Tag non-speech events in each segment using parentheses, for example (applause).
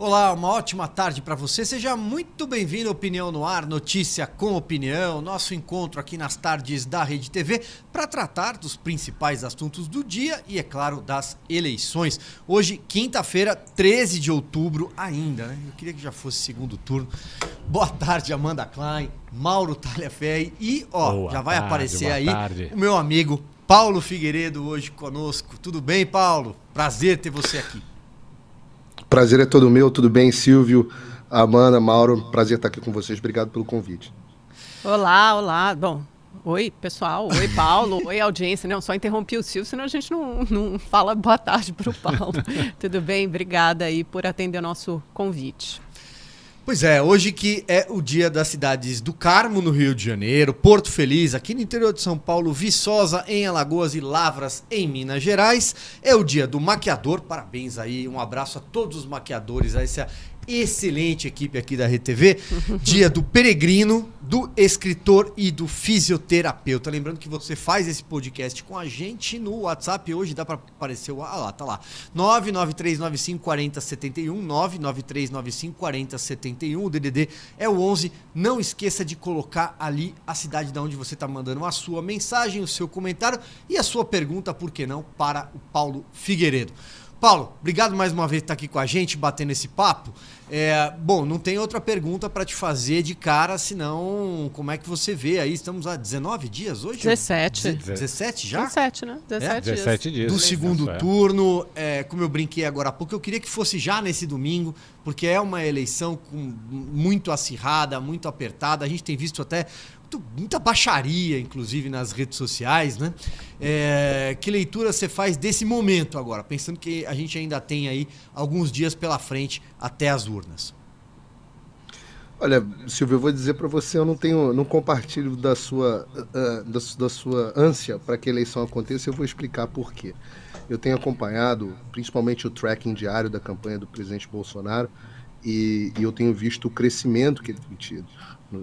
Olá, uma ótima tarde para você. Seja muito bem-vindo ao Opinião no Ar, notícia com opinião. Nosso encontro aqui nas tardes da Rede TV para tratar dos principais assuntos do dia e, é claro, das eleições. Hoje, quinta-feira, 13 de outubro, ainda, né? Eu queria que já fosse segundo turno. Boa tarde, Amanda Klein, Mauro Talhaferri e, ó, Boa já vai tarde, aparecer aí tarde. o meu amigo Paulo Figueiredo hoje conosco. Tudo bem, Paulo? Prazer ter você aqui. Prazer é todo meu, tudo bem, Silvio, Amanda, Mauro, prazer estar aqui com vocês, obrigado pelo convite. Olá, olá. Bom, oi, pessoal. Oi, Paulo. (laughs) oi, audiência. Não, só interrompi o Silvio, senão a gente não, não fala boa tarde para o Paulo. (laughs) Tudo bem? Obrigada aí por atender o nosso convite. Pois é, hoje que é o dia das cidades do Carmo, no Rio de Janeiro, Porto Feliz, aqui no interior de São Paulo, Viçosa, em Alagoas e Lavras, em Minas Gerais. É o dia do maquiador, parabéns aí, um abraço a todos os maquiadores, a essa excelente equipe aqui da RTV. (laughs) Dia do peregrino, do escritor e do fisioterapeuta. Lembrando que você faz esse podcast com a gente no WhatsApp. Hoje dá para aparecer o. Ah lá, tá lá. 993954071. 993954071. O DDD é o 11. Não esqueça de colocar ali a cidade da onde você está mandando a sua mensagem, o seu comentário e a sua pergunta, por que não, para o Paulo Figueiredo. Paulo, obrigado mais uma vez por estar aqui com a gente, batendo esse papo. É, bom, não tem outra pergunta para te fazer de cara, senão como é que você vê aí? Estamos há 19 dias hoje? 17. 17 já? 17, né? 17 É? dias. 17 dias. do segundo é. turno, é, como eu brinquei agora há pouco, eu queria que fosse já nesse domingo, porque é uma eleição muito acirrada, muito apertada. A gente tem visto até muita baixaria, inclusive, nas redes sociais, né? É, que leitura você faz desse momento agora, pensando que a gente ainda tem aí alguns dias pela frente até as urnas? Olha, Silvio, eu vou dizer para você, eu não tenho, não compartilho da sua, ah, da, da sua ânsia para que a eleição aconteça, eu vou explicar por quê. Eu tenho acompanhado, principalmente o tracking diário da campanha do presidente Bolsonaro, e, e eu tenho visto o crescimento que ele tem tido.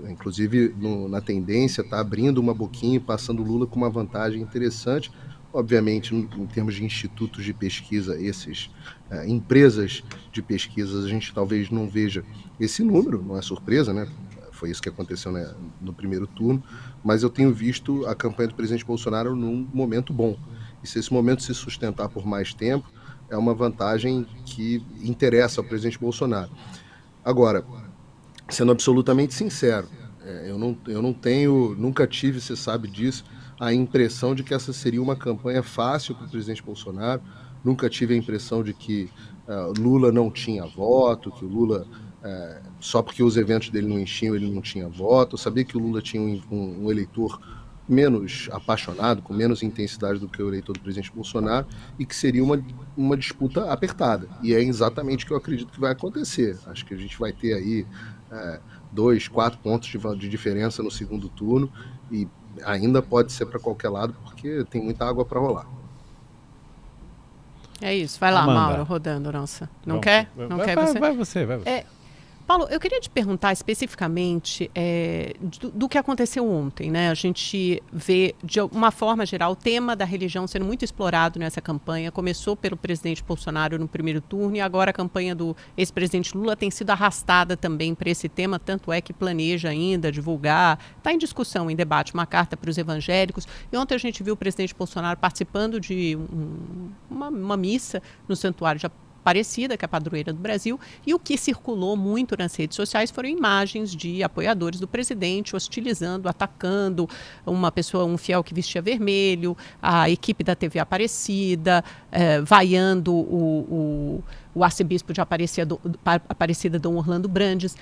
Inclusive, no- na tendência, está abrindo uma boquinha e passando Lula com uma vantagem interessante. Obviamente, em em termos de institutos de pesquisa, esses eh, empresas de pesquisas, a gente talvez não veja esse número, não é surpresa, né? Foi isso que aconteceu né, no primeiro turno, mas eu tenho visto a campanha do presidente Bolsonaro num momento bom. E se esse momento se sustentar por mais tempo, é uma vantagem que interessa ao presidente Bolsonaro. Agora, sendo absolutamente sincero, é, eu, não, eu não tenho, nunca tive, você sabe disso, a impressão de que essa seria uma campanha fácil para o presidente Bolsonaro. Nunca tive a impressão de que ah, Lula não tinha voto, que o Lula, eh, só porque os eventos dele não enchiam, ele não tinha voto. Eu sabia que o Lula tinha um, um- um eleitor menos apaixonado, com menos intensidade do que o eleitor do presidente Bolsonaro, e que seria uma, uma disputa apertada. E é exatamente o que eu acredito que vai acontecer. Acho que a gente vai ter aí eh, dois, quatro pontos de, de diferença no segundo turno, e ainda pode ser para qualquer lado, porque tem muita água para rolar. É isso. Vai lá, Amanda. Mauro, rodando, nossa. Não quer? Não vai, quer vai, você? Vai você, vai você. É, Paulo, eu queria te perguntar especificamente é, do, do que aconteceu ontem, né? A gente vê, de uma forma geral, o tema da religião sendo muito explorado nessa campanha. Começou pelo presidente Bolsonaro no primeiro turno e agora a campanha do ex-presidente Lula tem sido arrastada também para esse tema, tanto é que planeja ainda divulgar, está em discussão, em debate, uma carta para os evangélicos. E ontem a gente viu o presidente Bolsonaro participando de um- uma, uma missa no Santuário de Aparecida, que é a padroeira do Brasil, e o que circulou muito nas redes sociais foram imagens de apoiadores do presidente hostilizando, atacando uma pessoa, um fiel que vestia vermelho, a equipe da TV Aparecida, eh, vaiando o, o, o arcebispo de Aparecida, Aparecida, Dom Orlando Brandes.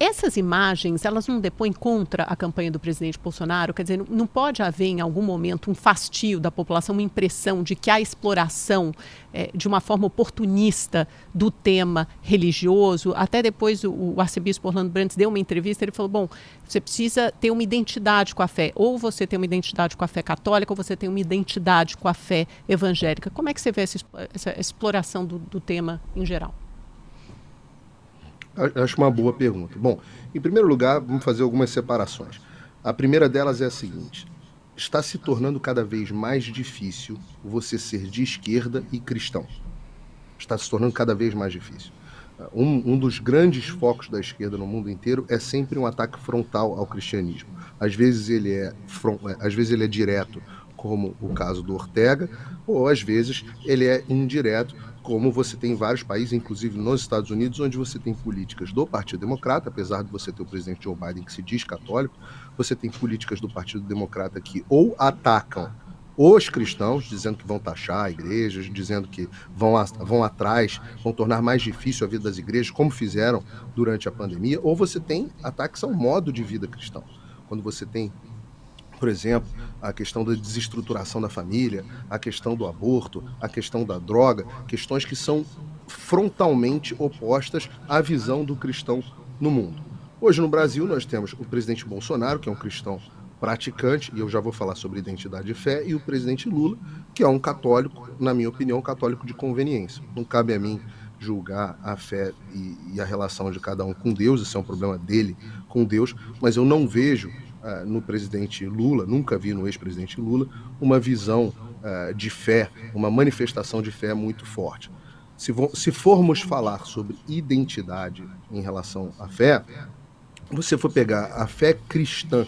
Essas imagens, elas não depõem contra a campanha do presidente Bolsonaro? Quer dizer, não- pode haver em algum momento um fastio da população, uma impressão de que há exploração eh, de uma forma oportunista do tema religioso. Até depois o, o arcebispo Orlando Brandes deu uma entrevista, ele falou, bom, você precisa ter uma identidade com a fé. Ou você tem uma identidade com a fé católica, ou você tem uma identidade com a fé evangélica. Como é que você vê essa, essa exploração do, do tema em geral? Acho uma boa pergunta. Bom, em primeiro lugar, vamos fazer algumas separações. A primeira delas é a seguinte: está se tornando cada vez mais difícil você ser de esquerda e cristão. Está se tornando cada vez mais difícil. um, um, dos grandes focos da esquerda no mundo inteiro é sempre um ataque frontal ao cristianismo. Às vezes ele é, é às vezes ele é direto, como o caso do Ortega, ou às vezes ele é indireto, como você tem em vários países, inclusive nos Estados Unidos, onde você tem políticas do Partido Democrata, apesar de você ter o presidente Joe Biden que se diz católico, você tem políticas do Partido Democrata que ou atacam os cristãos, dizendo que vão taxar igrejas, dizendo que vão, a, vão atrás, vão tornar mais difícil a vida das igrejas, como fizeram durante a pandemia, ou você tem ataques ao modo de vida cristão. Quando você tem, por exemplo, a questão da desestruturação da família, a questão do aborto, a questão da droga, questões que são frontalmente opostas à visão do cristão no mundo. Hoje no Brasil nós temos o presidente Bolsonaro, que é um cristão praticante, e eu já vou falar sobre identidade e fé, e o presidente Lula, que é um católico, na minha opinião, católico de conveniência. Não cabe a mim julgar a fé e, e a relação de cada um com Deus, isso é um problema dele com Deus, mas eu não vejo uh, no presidente Lula, nunca vi no ex-presidente Lula, uma visão uh, de fé, uma manifestação de fé muito forte. Se, se formos falar sobre identidade em relação à fé, você for pegar a fé cristã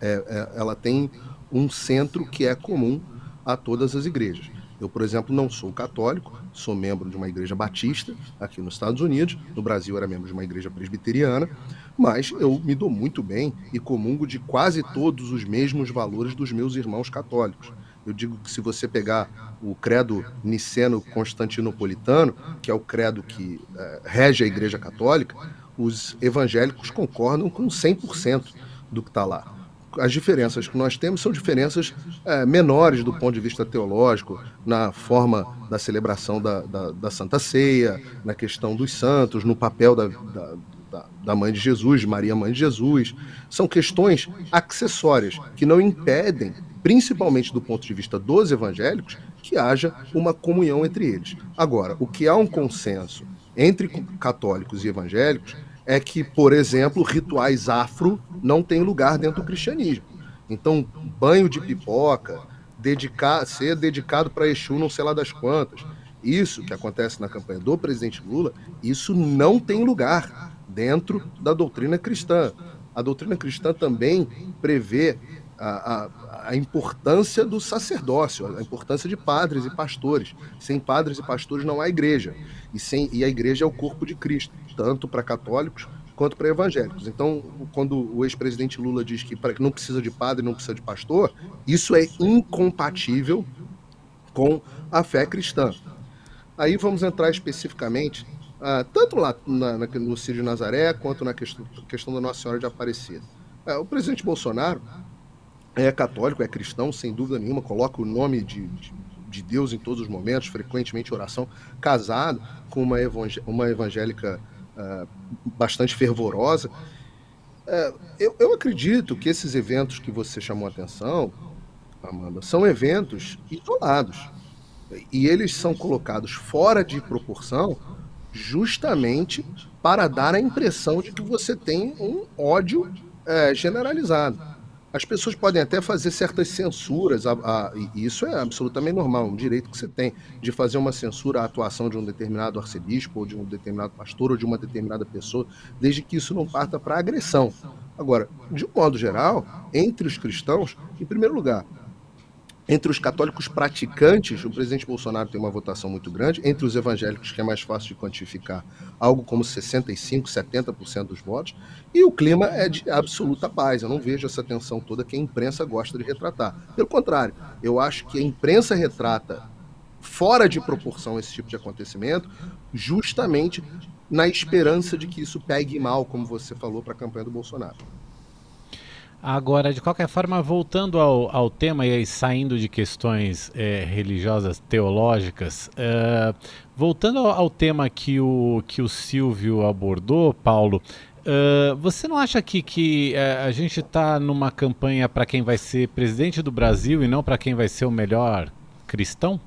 é, é, ela tem um centro que é comum a todas as igrejas. Eu, por exemplo, não sou católico, sou membro de uma igreja batista aqui nos Estados Unidos. No Brasil era membro de uma igreja presbiteriana, mas eu me dou muito bem e comungo de quase todos os mesmos valores dos meus irmãos católicos. Eu digo que se você pegar o credo niceno-constantinopolitano, que é o credo que é, rege a Igreja Católica, os evangélicos concordam com 100% do que está lá as diferenças que nós temos são diferenças é, menores do ponto de vista teológico, na forma da celebração da, da, da Santa Ceia, na questão dos santos, no papel da, da, da mãe de Jesus, Maria Mãe de Jesus. São questões acessórias que não impedem, principalmente do ponto de vista dos evangélicos, que haja uma comunhão entre eles. Agora, o que há um consenso entre católicos e evangélicos é que, por exemplo, rituais afro não têm lugar dentro do cristianismo. Então, banho de pipoca, dedicar, ser dedicado para Exu não sei lá das quantas, isso que acontece na campanha do presidente Lula, isso não tem lugar dentro da doutrina cristã. A doutrina cristã também prevê a, a, a, importância do sacerdócio, a importância de padres e pastores. Sem padres e pastores não há igreja. E, sem, e a igreja é o corpo de Cristo, tanto para católicos quanto para evangélicos. Então, quando o ex-presidente Lula diz que não precisa de padre, não precisa de pastor, isso é incompatível com a fé cristã. Aí vamos entrar especificamente, uh, tanto lá na, na, no Círio de Nazaré, quanto na questão, questão da Nossa Senhora de Aparecida. Uh, o presidente Bolsonaro é católico, é cristão, sem dúvida nenhuma, coloca o nome de, de, de Deus em todos os momentos, frequentemente oração, casado com uma, evangé uma evangélica uh, bastante fervorosa. Uh, eu, eu acredito que esses eventos que você chamou a atenção, Amanda, são eventos isolados. E eles são colocados fora de proporção justamente para dar a impressão de que você tem um ódio é, generalizado. As pessoas podem até fazer certas censuras, a, a, e isso é absolutamente normal, um direito que você tem de fazer uma censura à atuação de um determinado arcebispo, ou de um determinado pastor, ou de uma determinada pessoa, desde que isso não parta para agressão. Agora, de um modo geral, entre os cristãos, em primeiro lugar, entre os católicos praticantes, o presidente Bolsonaro tem uma votação muito grande. Entre os evangélicos, que é mais fácil de quantificar, algo como 65%, 70% dos votos. E o clima é de absoluta paz. Eu não vejo essa tensão toda que a imprensa gosta de retratar. Pelo contrário, eu acho que a imprensa retrata fora de proporção esse tipo de acontecimento, justamente na esperança de que isso pegue mal, como você falou, para a campanha do Bolsonaro. Agora, de qualquer forma, voltando ao, ao tema e saindo de questões é, religiosas, teológicas, é, voltando ao, ao, tema que o, que o Silvio abordou, Paulo, é, você não acha que, que a gente está numa campanha para quem vai ser presidente do Brasil e não para quem vai ser o melhor cristão?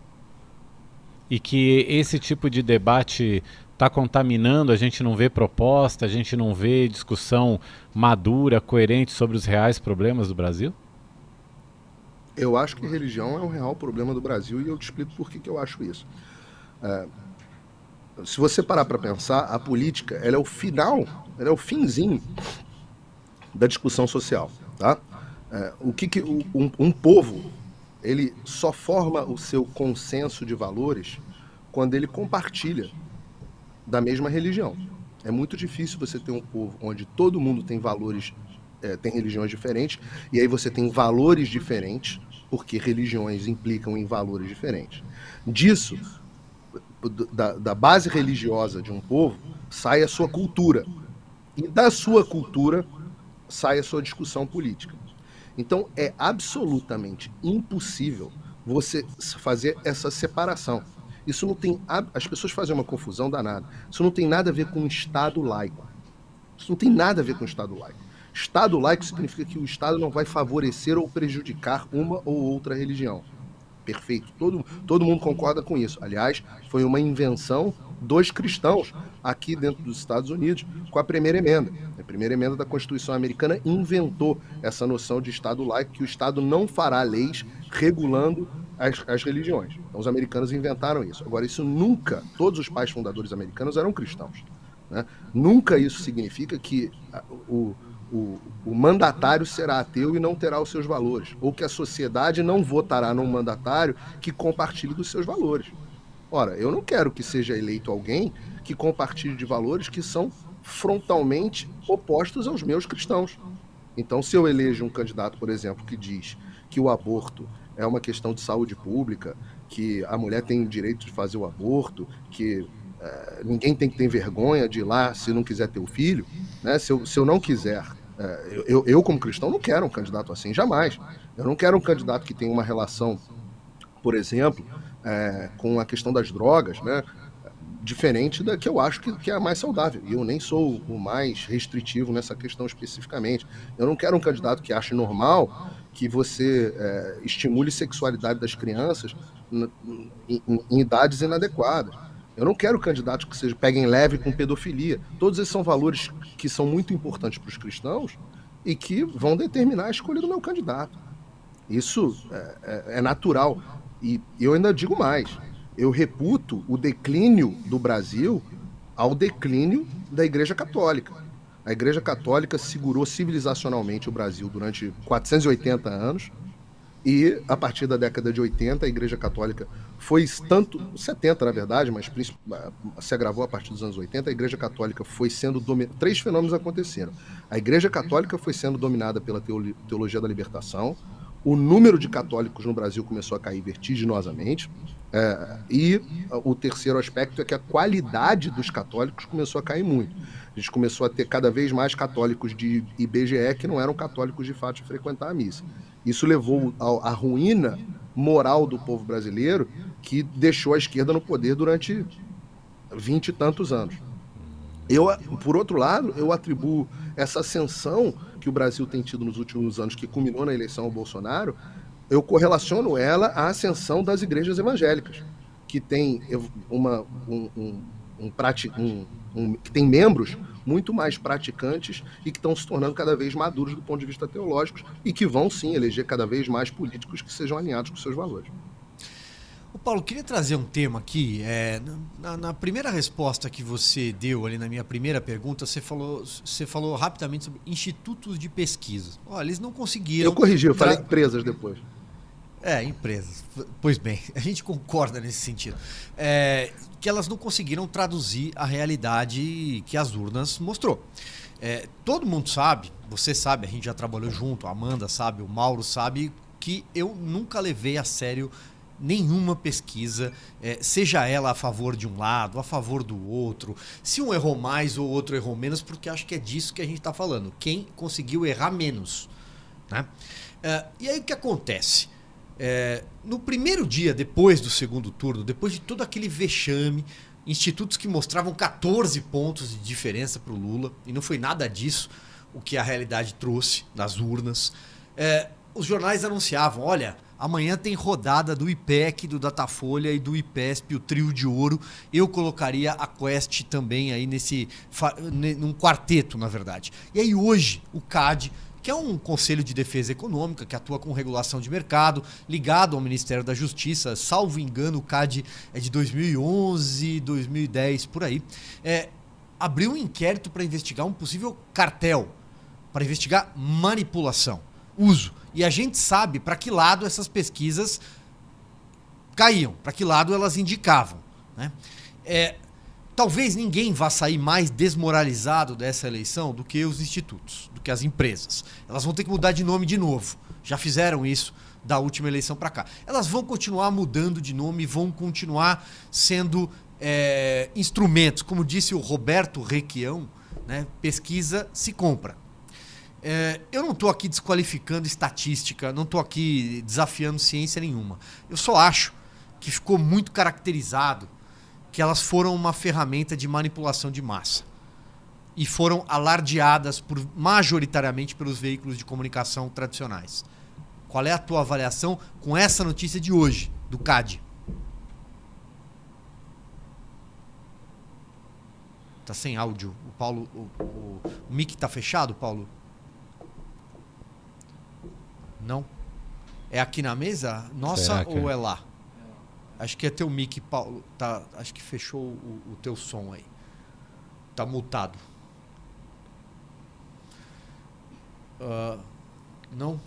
E que esse tipo de debate está contaminando, a gente não vê proposta, a gente não vê discussão madura, coerente sobre os reais problemas do Brasil? Eu acho que religião é um real problema do Brasil e eu te explico por que, que eu acho isso. É, se você parar para pensar, a política ela é o final, ela é o finzinho da discussão social, tá? É, o que, que um, um povo ele só forma o seu consenso de valores quando ele compartilha da mesma religião. É muito difícil você ter um povo onde todo mundo tem valores, é, tem religiões diferentes, e aí você tem valores diferentes, porque religiões implicam em valores diferentes. Disso, da, da base religiosa de um povo, sai a sua cultura. E da sua cultura sai a sua discussão política. Então é absolutamente impossível você fazer essa separação. Isso não tem. As pessoas fazem uma confusão danada. Isso não tem nada a ver com Estado laico. Isso não tem nada a ver com Estado laico. Estado laico significa que o Estado não vai favorecer ou prejudicar uma ou outra religião. Perfeito. Todo, todo mundo concorda com isso. Aliás, foi uma invenção dos cristãos aqui dentro dos Estados Unidos com a primeira emenda. A primeira emenda da Constituição americana inventou essa noção de Estado laico, que o Estado não fará leis regulando as, as religiões. Então, os americanos inventaram isso. Agora, isso nunca, todos os pais fundadores americanos eram cristãos. Né? Nunca isso significa que o, o, o, mandatário será ateu e não terá os seus valores, ou que a sociedade não votará num mandatário que compartilhe dos seus valores. Ora, eu não quero que seja eleito alguém que compartilhe de valores que são frontalmente opostos aos meus cristãos. Então, se eu elejo um candidato, por exemplo, que diz que o aborto é uma questão de saúde pública, que a mulher tem direito de fazer o aborto, que é, ninguém tem que ter vergonha de ir lá se não quiser ter o filho, né? se, eu, se eu não quiser, é, eu, eu, como cristão, não quero um candidato assim, jamais. Eu não quero um candidato que tenha uma relação, por exemplo, é, com a questão das drogas, né? diferente da que eu acho que, que, é a mais saudável. E eu nem sou o mais restritivo nessa questão especificamente. Eu não quero um candidato que ache normal que você é, estimule sexualidade das crianças em, em, em, idades inadequadas. Eu não quero candidatos que seja, peguem leve com pedofilia. Todos esses são valores que são muito importantes para os cristãos e que vão determinar a escolha do meu candidato. Isso é, é, é natural. E eu ainda digo mais: eu reputo o declínio do Brasil ao declínio da Igreja Católica. A Igreja Católica segurou civilizacionalmente o Brasil durante 480 anos. E a partir da década de 80, a Igreja Católica foi tanto, 70 na verdade, mas se agravou a partir dos anos 80, a Igreja Católica foi sendo. Três fenômenos aconteceram. A Igreja Católica foi sendo dominada pela teologia da libertação, o número de católicos no Brasil começou a cair vertiginosamente. É, e o terceiro aspecto é que a qualidade dos católicos começou a cair muito. A gente começou a ter cada vez mais católicos de IBGE que não eram católicos de fato de frequentar a missa. Isso levou à ruína moral do povo brasileiro, que deixou a esquerda no poder durante vinte e tantos anos. Eu, por outro lado, eu atribuo essa ascensão que o Brasil tem tido nos últimos anos, que culminou na eleição ao Bolsonaro, eu correlaciono ela à ascensão das igrejas evangélicas, que tem uma, um, um, um, um, um que tem membros muito mais praticantes e que estão se tornando cada vez maduros do ponto de vista teológico e que vão sim eleger cada vez mais políticos que sejam alinhados com seus valores. O Paulo, queria trazer um tema aqui. É, na, na, primeira resposta que você deu ali na minha primeira pergunta, você falou, você falou rapidamente sobre institutos de pesquisa. Olha, eles não conseguiram. Eu corrigi, eu falei empresas depois. É, empresas. Pois bem, (laughs) a gente concorda nesse sentido. É, que elas não conseguiram traduzir a realidade que as urnas mostrou. É, todo mundo sabe, você sabe, a gente já trabalhou junto, a Amanda sabe, o Mauro sabe, que eu nunca levei a sério nenhuma pesquisa, é, seja ela a favor de um lado, a favor do outro, se um errou mais ou outro errou menos, porque acho que é disso que a gente está falando. Quem conseguiu errar menos. Né? É, e aí o que acontece? É, no primeiro dia, depois do segundo turno, depois de todo aquele vexame, institutos que mostravam 14 pontos de diferença para o Lula, e não foi nada disso o que a realidade trouxe nas urnas, é, os jornais anunciavam: olha Amanhã tem rodada do IPEC, do Datafolha e do IPESP, o trio de ouro. Eu colocaria a Quest também aí nesse num quarteto, na verdade. E aí hoje o CAD que é um conselho de defesa econômica que atua com regulação de mercado, ligado ao Ministério da Justiça. Salvo engano, o CAD é de 2011, 2010, por aí. É, abriu um inquérito para investigar um possível cartel, para investigar manipulação, uso. E a gente sabe para que lado essas pesquisas caíam, para que lado elas indicavam. Né? É, talvez ninguém vá sair mais desmoralizado dessa eleição do que os institutos, do que as empresas. Elas vão ter que mudar de nome de novo. Já fizeram isso da última eleição para cá. Elas vão continuar mudando de nome, vão continuar sendo é, instrumentos. Como disse o Roberto Requião, né, pesquisa se compra. É, eu não estou aqui desqualificando estatística, não estou aqui desafiando ciência nenhuma. Eu só acho que ficou muito caracterizado que elas foram uma ferramenta de manipulação de massa e foram alardeadas por, majoritariamente pelos veículos de comunicação tradicionais. Qual é a tua avaliação com essa notícia de hoje, do CAD? Tá sem áudio. O Paulo. O, o, o mic tá fechado, Paulo? Não? É aqui na mesa? Nossa ou é? é lá? Acho que é teu mic, Paulo. Tá, acho que fechou o, o teu som aí. Tá multado. Uh, não?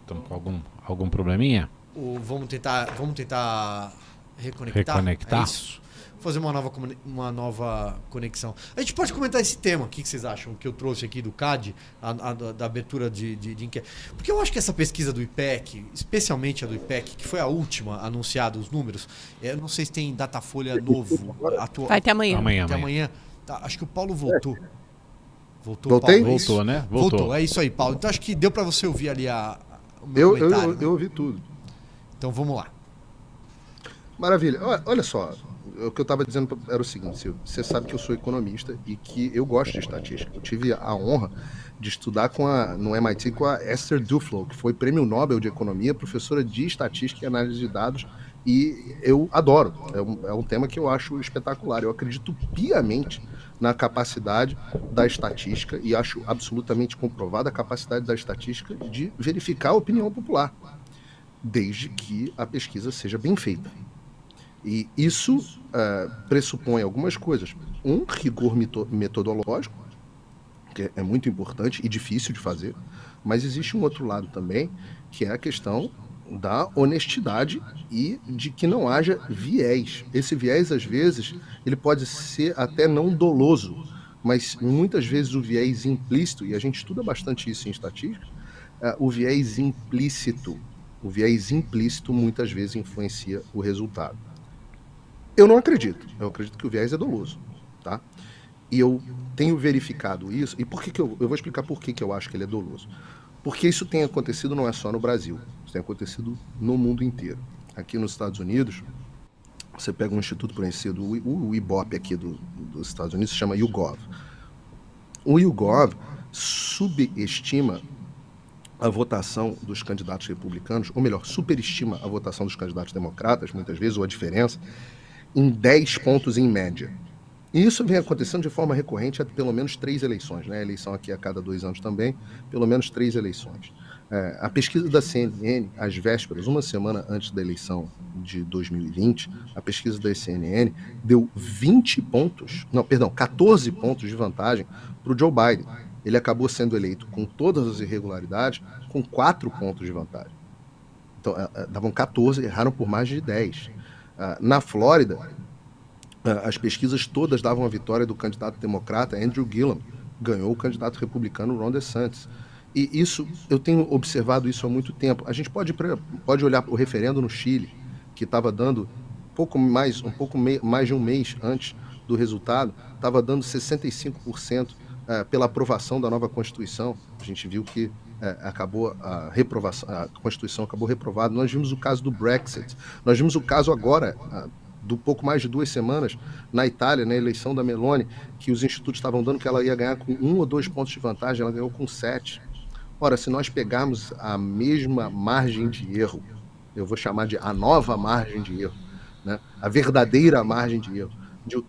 Estamos com algum, algum probleminha? O, vamos tentar, vamos tentar reconectar. Reconectar. É isso fazer uma nova, uma nova conexão. A gente pode comentar esse tema, o que, vocês acham que eu trouxe aqui do CAD, a, a, da abertura de, de, de inquérito. Porque eu acho que essa pesquisa do IPEC, especialmente a do IPEC, que foi a última anunciada, os números, eu não sei se tem datafolha novo. Atua... Vai até amanhã. Amanhã, até amanhã. Tá, acho que o Paulo voltou. Voltou, Voltei? Paulo, é Voltou, né? Voltou. Voltou. É isso aí, Paulo. Então acho que deu para você ouvir ali a, eu, eu, eu, eu ouvi tudo. Então vamos lá. Maravilha. Olha só, o que eu estava dizendo era o seguinte, Silvio, você sabe que eu sou economista e que eu gosto de estatística. Eu tive a honra de estudar com a, no MIT com a Esther Duflo, que foi prêmio Nobel de Economia, professora de estatística e análise de dados, e eu adoro. É um, é um tema que eu acho espetacular. Eu acredito piamente na capacidade da estatística e acho absolutamente comprovada a capacidade da estatística de verificar a opinião popular, desde que a pesquisa seja bem feita. E isso uh, pressupõe algumas coisas. Um, rigor metodológico, que é muito importante e difícil de fazer, mas existe um outro lado também, que é a questão da honestidade e de que não haja viés. Esse viés, às vezes, ele pode ser até não doloso, mas muitas vezes o viés implícito, e a gente estuda bastante isso em estatística, uh, o viés implícito, o viés implícito muitas vezes influencia o resultado. Eu não acredito. Eu acredito que o viés é doloso, tá? E eu tenho verificado isso. E por que, que eu, eu vou explicar por que, que eu acho que ele é doloso? Porque isso tem acontecido não é só no Brasil, isso tem acontecido no mundo inteiro. Aqui nos Estados Unidos, você pega um instituto conhecido, o, IBOP aqui do, dos Estados Unidos, se chama YouGov. O YouGov subestima a votação dos candidatos republicanos, ou melhor, superestima a votação dos candidatos democratas, muitas vezes, ou a diferença, em 10 pontos em média. E isso vem acontecendo de forma recorrente há pelo menos três eleições, né? Eleição aqui a cada dois anos também, pelo menos três eleições. É, a pesquisa da CNN, às vésperas, uma semana antes da eleição de 2020, a pesquisa da CNN deu 20 pontos, não, perdão, 14 pontos de vantagem para o Joe Biden. Ele acabou sendo eleito com todas as irregularidades, com 4 pontos de vantagem. Então, é, é, davam 14, erraram por mais de 10. Ah, na Flórida, ah, as pesquisas todas davam a vitória do candidato democrata Andrew Gillum, ganhou o candidato republicano Ron DeSantis. E isso, eu tenho observado isso há muito tempo. A gente pode, pode olhar o referendo no Chile, que estava dando pouco mais, um pouco mais de um mês antes do resultado, estava dando 65% eh, pela aprovação da nova Constituição. A gente viu que é, acabou a reprovação, a Constituição acabou reprovada. Nós vimos o caso do Brexit. Nós vimos o caso agora, do pouco mais de duas semanas, na Itália, na eleição da Meloni, que os institutos estavam dando que ela ia ganhar com um ou dois pontos de vantagem, ela ganhou com sete. Ora, se nós pegarmos a mesma margem de erro, eu vou chamar de a nova margem de erro, né? a verdadeira margem de erro,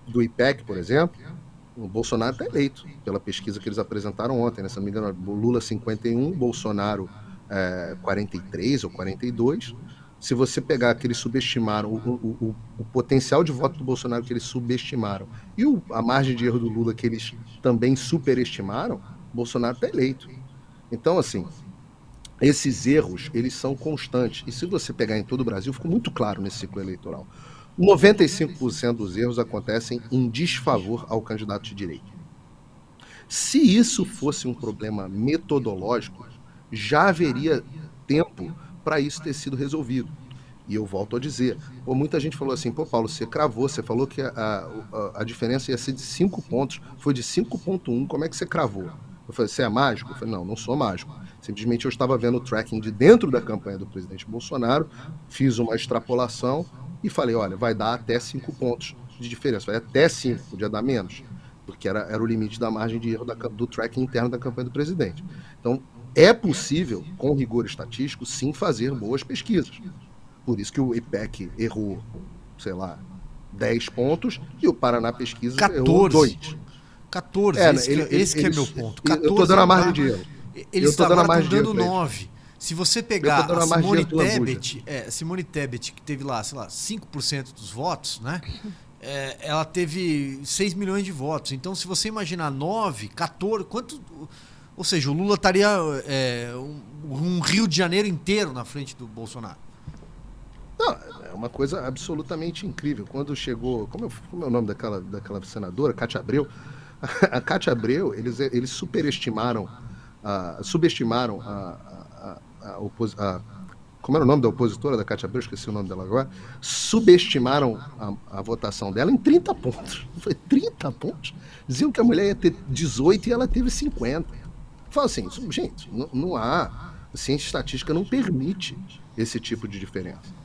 do IPEC, por exemplo, o Bolsonaro está eleito, pela pesquisa que eles apresentaram ontem, né? se não me engano, Lula 51, Bolsonaro é, 43 ou 42. Se você pegar que eles subestimaram, o, o, o, o, potencial de voto do Bolsonaro que eles subestimaram e a margem de erro do Lula que eles também superestimaram, Bolsonaro está eleito. Então, assim, esses erros, eles são constantes. E se você pegar em todo o Brasil, ficou muito claro nesse ciclo eleitoral. 95% dos erros acontecem em desfavor ao candidato de direita. Se isso fosse um problema metodológico, já haveria tempo para isso ter sido resolvido. E eu volto a dizer, pô, muita gente falou assim, pô, Paulo, você cravou, você falou que a, a, a diferença ia ser de 5 pontos, foi de 5.1, como é que você cravou? Eu falei, você é mágico? Eu falei, não, não sou mágico. Simplesmente eu estava vendo o tracking de dentro da campanha do presidente Bolsonaro, fiz uma extrapolação e falei, olha, vai dar até 5 pontos de diferença, vai até 5, podia dar menos, porque era, era o limite da margem de erro da, do tracking interno da campanha do presidente. Então, é possível, com rigor estatístico, sim fazer boas pesquisas. Por isso que o IPEC errou, sei lá, 10 pontos e o Paraná Pesquisa 14. errou 2. 14, é, esse, ele, que, esse ele, que é meu ponto. 14 eu tô dando a margem de erro. Eles estão dando 9. Se você pegar a Simone Tebet, é, Simone Tebet, que teve lá, sei lá, 5% dos votos, né? (laughs) É, ela teve 6 milhões de votos. Então, se você imaginar 9, 14, quanto. Ou seja, o Lula estaria é, um, um, Rio de Janeiro inteiro na frente do Bolsonaro. Não, é uma coisa absolutamente incrível. Quando chegou. Como, eu, como é o nome daquela, daquela senadora? Cátia Abreu. (laughs) A Cátia Abreu, eles, eles superestimaram, uh, subestimaram a, a, a, Como era o nome da opositora da Cátia Abreu? Esqueci o nome dela agora. Subestimaram a, a votação dela em 30 pontos. (laughs) Foi 30 pontos? Diziam que a mulher ia ter 18 e ela teve 50. Fala assim, gente, não, não há. A ciência estatística não permite esse tipo de diferença.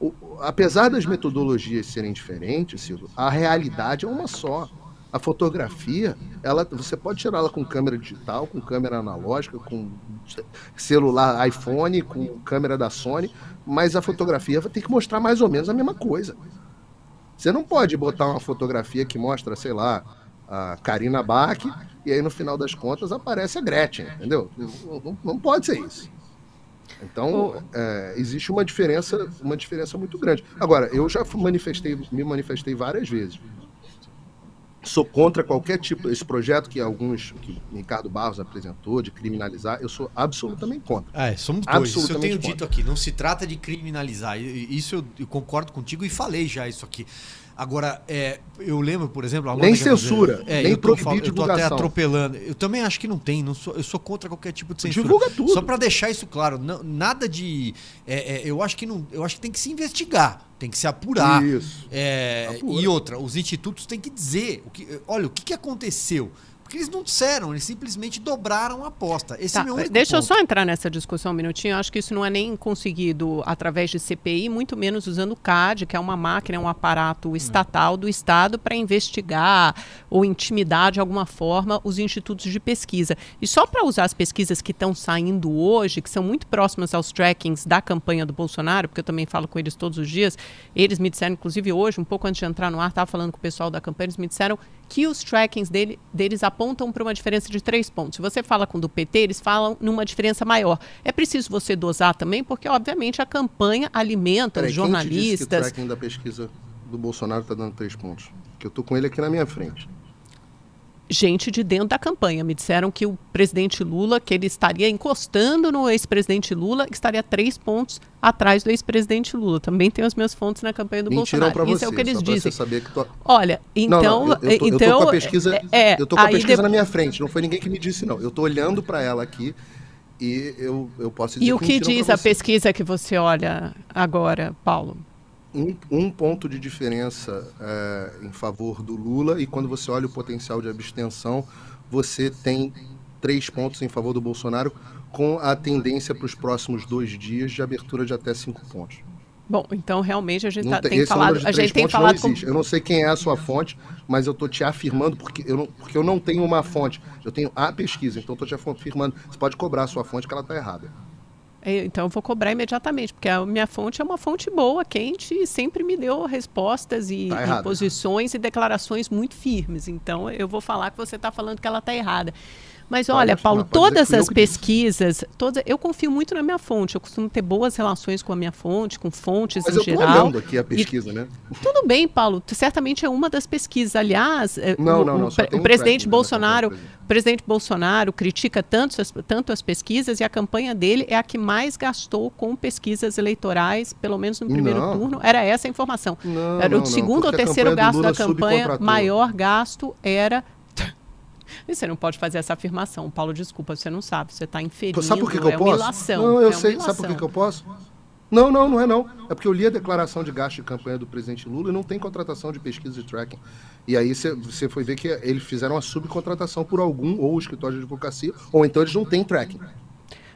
O, apesar das metodologias serem diferentes, Silvio, a realidade é uma só. A fotografia, ela, você pode tirar ela com câmera digital, com câmera analógica, com celular iPhone, com câmera da Sony, mas a fotografia vai ter que mostrar mais ou menos a mesma coisa. Você não pode botar uma fotografia que mostra, sei lá, a Karina Bach e aí no final das contas aparece a Gretchen, entendeu? Não, não pode ser isso. Então, é, existe uma diferença, uma diferença muito grande. Agora, eu já manifestei, me manifestei várias vezes. Sou contra qualquer tipo, esse projeto que alguns, que Ricardo Barros apresentou, de criminalizar, eu sou absolutamente contra. É, somos dois. Isso eu tenho contra. dito aqui. Não se trata de criminalizar. Isso eu, eu concordo contigo e falei já isso aqui. Agora, é, eu lembro, por exemplo... Nem censura, é, nem proibir Eu tô até atropelando. Eu também acho que não tem. Não sou, eu sou contra qualquer tipo de censura. Divulga tudo. Só para deixar isso claro. Não, nada de... É, é, eu, acho que não, eu acho que tem que se investigar. Tem que se apurar. Isso. É, e outra, os institutos têm que dizer... O que, olha, o que, que aconteceu? Porque eles não disseram, eles simplesmente dobraram a aposta. Esse tá, é meu único Deixa ponto. eu só entrar nessa discussão um minutinho. Eu acho que isso não é nem conseguido através de CPI, muito menos usando o CAD, que é uma máquina, é um aparato estatal do Estado para investigar ou intimidar de alguma forma os institutos de pesquisa. E só para usar as pesquisas que estão saindo hoje, que são muito próximas aos trackings da campanha do Bolsonaro, porque eu também falo com eles todos os dias, eles me disseram, inclusive hoje, um pouco antes de entrar no ar, estava falando com o pessoal da campanha, eles me disseram que os trackings dele, deles apontam para uma diferença de três pontos. Se você fala com o do PT, eles falam numa diferença maior. É preciso você dosar também, porque, obviamente, a campanha alimenta Peraí, os jornalistas. Quem te disse que o tracking da pesquisa do Bolsonaro está dando três pontos? Que eu estou com ele aqui na minha frente gente de dentro da campanha. Me disseram que o presidente Lula, que ele estaria encostando no ex-presidente Lula, que estaria três pontos atrás do ex-presidente Lula. Também tenho as minhas fontes na campanha do Mentiram Bolsonaro. Isso é o que eles dizem. Tô... Olha, então, não, não, eu, eu, tô, então, eu tô com a pesquisa, é, é eu tô com a pesquisa na minha frente. Não foi ninguém que me disse não. Eu tô olhando para ela aqui e eu, eu posso dizer. E o que diz a pesquisa que você olha agora, Paulo? Um, um ponto de diferença é, em favor do Lula, e quando você olha o potencial de abstenção, você tem três pontos em favor do Bolsonaro, com a tendência para os próximos dois dias de abertura de até cinco pontos. Bom, então realmente a gente tá, tem, falado. A gente tem falado. Com... Eu não sei quem é a sua fonte, mas eu estou te afirmando porque eu, não, porque eu não tenho uma fonte. Eu tenho a pesquisa, então estou te afirmando. Você pode cobrar a sua fonte que ela está errada. É, então eu vou cobrar imediatamente, porque a minha fonte é uma fonte boa, quente, e sempre me deu respostas e, Tá e posições e declarações muito firmes. Então eu vou falar que você está falando que ela está errada. Mas Pode, olha, Paulo, que todas as pesquisas, todas, eu confio muito na minha fonte. Eu costumo ter boas relações com a minha fonte, com fontes Mas em eu tô geral. olhando aqui a pesquisa, né? Tudo bem, Paulo. Certamente é uma das pesquisas. Aliás, é, Não, o, não, não, o pre- o um presidente tracking da Bolsonaro, o presidente Bolsonaro critica tanto as, tanto as pesquisas e a campanha dele é a que mais gastou com pesquisas eleitorais, pelo menos no primeiro Não. turno. Era essa a informação. Não, Era o segundo ou terceiro gasto da campanha, maior gasto era. E Você não pode fazer essa afirmação, Paulo. Desculpa, você não sabe. Você está inferindo. Sabe por que, que é eu uma posso? Não, eu é sei. Sabe por que, que eu posso? Não, não, não é não. É porque eu li a declaração de gasto de campanha do presidente Lula e não tem contratação de pesquisa e tracking. E aí você- você foi ver que eles fizeram a subcontratação por algum, ou escritório de advocacia, ou então eles não têm tracking.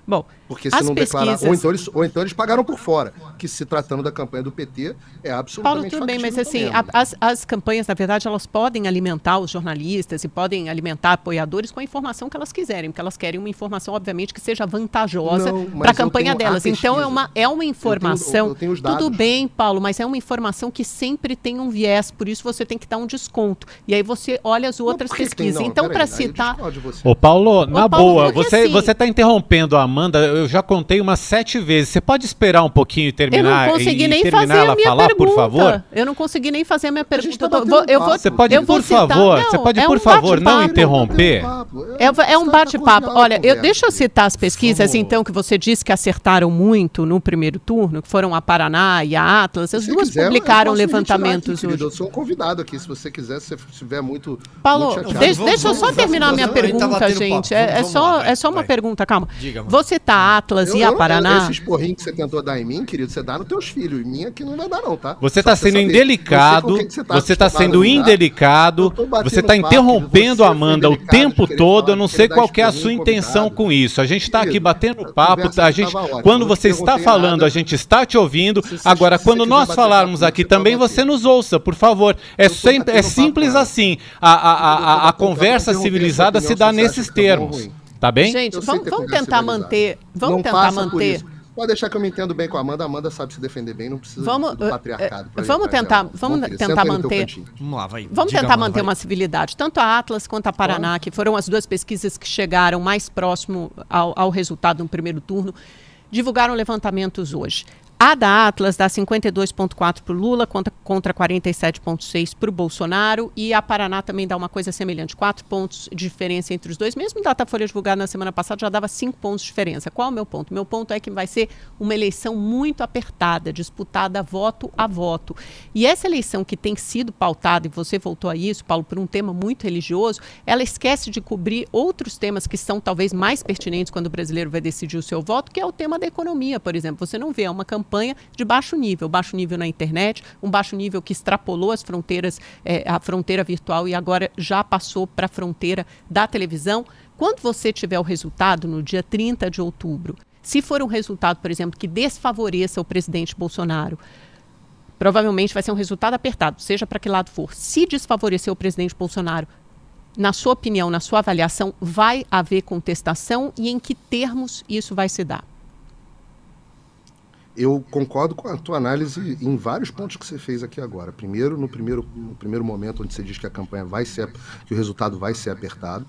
Bom, Porque se As não declarar. pesquisas- Ou então, eles, ou então eles pagaram por fora. Que se tratando da campanha do PT, é Paulo, absolutamente tudo bem, mas assim, a- as, as campanhas, na verdade, elas podem alimentar os jornalistas e podem alimentar apoiadores com a informação que elas quiserem, porque elas querem uma informação, obviamente, que seja vantajosa Não, para a eu campanha tenho a delas. Então, é uma, é uma informação. eu tenho os tudo dados. bem, Paulo, mas é uma informação que sempre tem um viés, por isso você tem que dar um desconto. E aí você olha as Não, outras tem? pesquisas. Não, então, para eu citar. Ô Paulo, na Paulo, boa, você assim- você está interrompendo a Amanda, eu já contei umas sete vezes. Você pode esperar um pouquinho e Eu terminar não consegui e nem terminar fazer ela a minha falar, pergunta. por favor? Eu não consegui nem fazer a minha A pergunta. tá Eu vou- eu vou. Você pode, eu por citar- favor, Não, você pode, é por um favor, não interromper? É, é um bate-papo. Olha, eu, deixa eu citar as pesquisas, então, que você disse que acertaram muito no primeiro turno, que foram a Paraná e a Atlas. As Se duas quiser, eu publicaram levantamentos aqui, querido. hoje. Eu sou um convidado aqui. Se você quiser, se você estiver muito. Paulo, muito deixa, eu só terminar a minha a tá pergunta, gente. É, é só, é só uma pergunta, calma. Diga, Você tá Atlas Eu- e a eu- Paraná? Esses porrinhos que você tentou dar em mim, querido, você dá nos teus filhos. Em mim aqui não vai dar, não, tá? Você Só está sendo saber. indelicado, Eu você está acostumado sendo indelicado, Eu você está interrompendo a Amanda o tempo todo, eu não sei qual é a sua intenção com isso. A gente está aqui batendo papo, a gente, quando eu você está falando, a gente está te ouvindo. Agora, quando nós falarmos aqui tá também, você nos ouça, por favor. É, Eu sempre, é simples assim. A, a, a, a, Eu conversa civilizada se dá nesses tá termos. Tá bem? Gente, vamos, ter vamos tentar manter. Vamos não tentar manter. Pode deixar que eu me entendo bem com a Amanda. A Amanda sabe se defender bem, não precisa Vamos, do patriarcado. eh, vamos tentar- vamos Bom, tentar manter-. Vamos lá, vai. Vamos Diga, tentar Amanda, manter vai. uma civilidade. Tanto a Atlas quanto a Paraná, que foram as duas pesquisas que chegaram mais próximo ao, ao resultado no primeiro turno, divulgaram levantamentos hoje. A da Atlas dá 52,4 para o Lula contra, contra 47,6 para o Bolsonaro. E a Paraná também dá uma coisa semelhante, 4 pontos de diferença entre os dois. Mesmo Datafolha divulgado na semana passada já dava 5 pontos de diferença. Qual é o meu ponto? Meu ponto é que vai ser uma eleição muito apertada, disputada voto a voto. E essa eleição que tem sido pautada, e você voltou a isso, Paulo, por um tema muito religioso, ela esquece de cobrir outros temas que são talvez mais pertinentes quando o brasileiro vai decidir o seu voto, que é o tema da economia, por exemplo. Você não vê uma campanha de baixo nível, baixo nível na internet, um baixo nível que extrapolou as fronteiras, eh, a fronteira virtual e agora já passou para a fronteira da televisão. Quando você tiver o resultado no dia 30 de outubro, se for um resultado, por exemplo, que desfavoreça o presidente Bolsonaro, provavelmente vai ser um resultado apertado, seja para que lado for. Se desfavorecer o presidente Bolsonaro, na sua opinião, na sua avaliação, vai haver contestação e em que termos isso vai se dar? Eu concordo com a tua análise em vários pontos que você fez aqui agora. Primeiro, no primeiro, no primeiro momento, onde você diz que a campanha vai ser, que o resultado vai ser apertado.